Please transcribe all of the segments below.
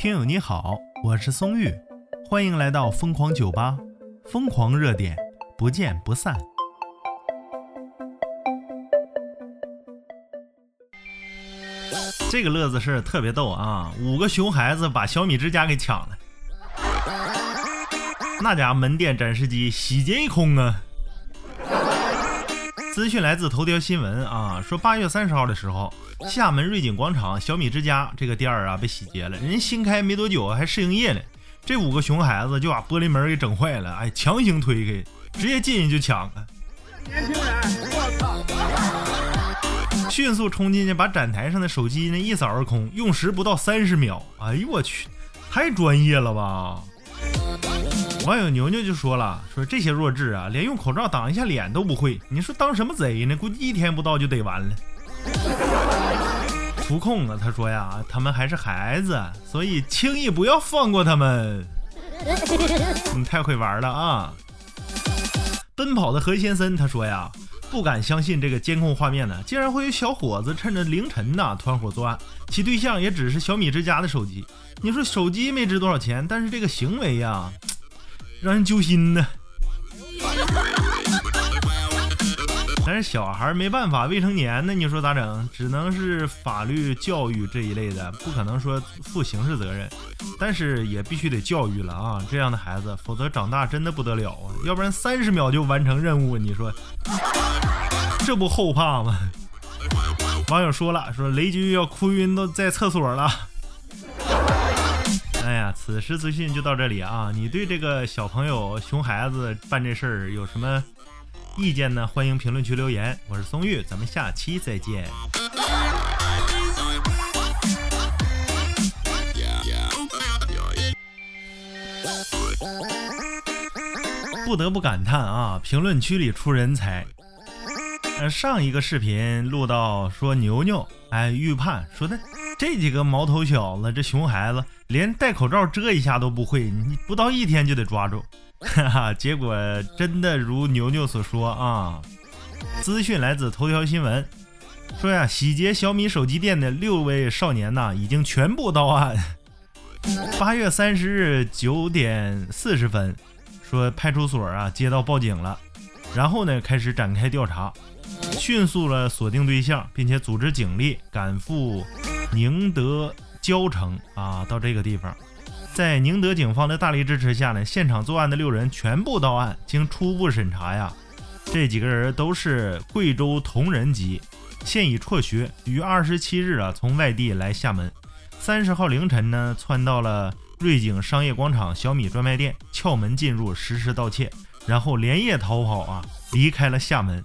听友你好，我是松玉，欢迎来到疯狂酒吧，疯狂热点，不见不散。这个乐子是特别逗啊！五个熊孩子把小米之家给抢了，那家门店展示机洗劫一空啊！资讯来自头条新闻啊，说八月三十号的时候，厦门瑞景广场小米之家这个店儿啊被洗劫了，人新开没多久还试营业呢，这五个熊孩子就把玻璃门给整坏了，哎，强行推开，直接进去就抢了。年轻人，我操！迅速冲进去，把展台上的手机呢一扫而空，用时不到三十秒。哎呦我去，太专业了吧！网友牛牛就说了：“说这些弱智啊，连用口罩挡一下脸都不会，你说当什么贼呢？估计一天不到就得完了。”图控啊，他说呀，他们还是孩子，所以轻易不要放过他们。你太会玩了啊！奔跑的何先生他说呀。不敢相信这个监控画面呢，竟然会有小伙子趁着凌晨呐团伙作案，其对象也只是小米之家的手机。你说手机没值多少钱，但是这个行为呀，让人揪心呢。但是小孩没办法，未成年呢，你说咋整？只能是法律教育这一类的，不可能说负刑事责任。但是也必须得教育了啊，这样的孩子，否则长大真的不得了啊！要不然三十秒就完成任务，你说这不后怕吗？网友说了，说雷军要哭晕都在厕所了。哎呀，此时资讯就到这里啊！你对这个小朋友熊孩子办这事儿有什么？意见呢？欢迎评论区留言。我是松玉，咱们下期再见。不得不感叹啊，评论区里出人才。呃，上一个视频录到说牛牛，哎，预判说的这几个毛头小子，这熊孩子连戴口罩遮一下都不会，你不到一天就得抓住。哈哈，结果真的如牛牛所说啊！资讯来自头条新闻，说呀，洗劫小米手机店的六位少年呐，已经全部到案。八月三十日九点四十分，说派出所啊接到报警了，然后呢开始展开调查，迅速了锁定对象，并且组织警力赶赴宁德蕉城啊，到这个地方。在宁德警方的大力支持下呢，现场作案的六人全部到案。经初步审查呀，这几个人都是贵州铜仁籍，现已辍学，于二十七日啊从外地来厦门，三十号凌晨呢窜到了瑞景商业广场小米专卖店，撬门进入实施盗窃，然后连夜逃跑啊，离开了厦门。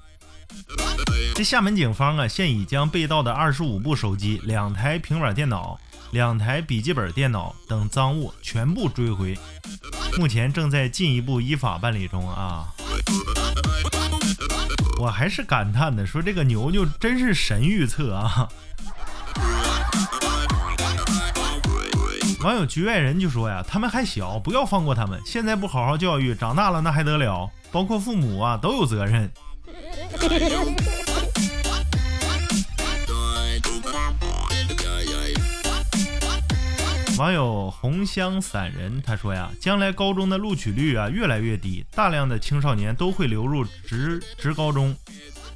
这厦门警方啊，现已将被盗的二十五部手机、两台平板电脑。两台笔记本电脑等赃物全部追回，目前正在进一步依法办理中啊！我还是感叹的，说这个牛牛真是神预测啊！网友局外人就说呀，他们还小，不要放过他们，现在不好好教育，长大了那还得了？包括父母啊都有责任。网友红香散人他说呀，将来高中的录取率啊越来越低，大量的青少年都会流入职职高中、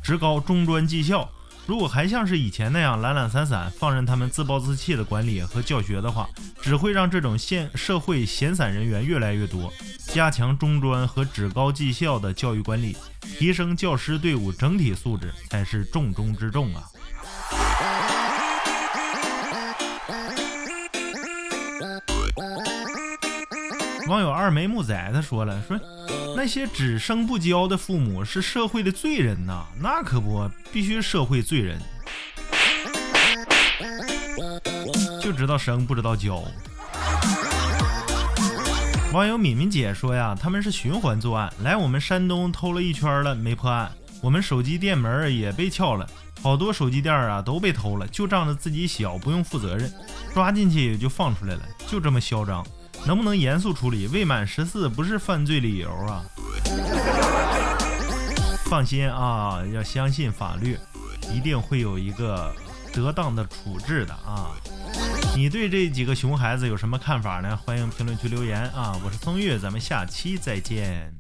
职高中专技校。如果还像是以前那样懒懒散散，放任他们自暴自弃的管理和教学的话，只会让这种现社会闲散人员越来越多。加强中专和职高技校的教育管理，提升教师队伍整体素质，才是重中之重啊。网友二眉木仔他说了，说那些只生不教的父母是社会的罪人呐，那可不必须社会罪人，就知道生不知道教。网友敏敏姐说呀，他们是循环作案，来我们山东偷了一圈了没破案，我们手机店门也被撬了，好多手机店啊都被偷了，就仗着自己小不用负责任，抓进去也就放出来了，就这么嚣张。能不能严肃处理？未满十四不是犯罪理由啊！放心啊，要相信法律，一定会有一个得当的处置的啊！你对这几个熊孩子有什么看法呢？欢迎评论区留言啊！我是松月，咱们下期再见。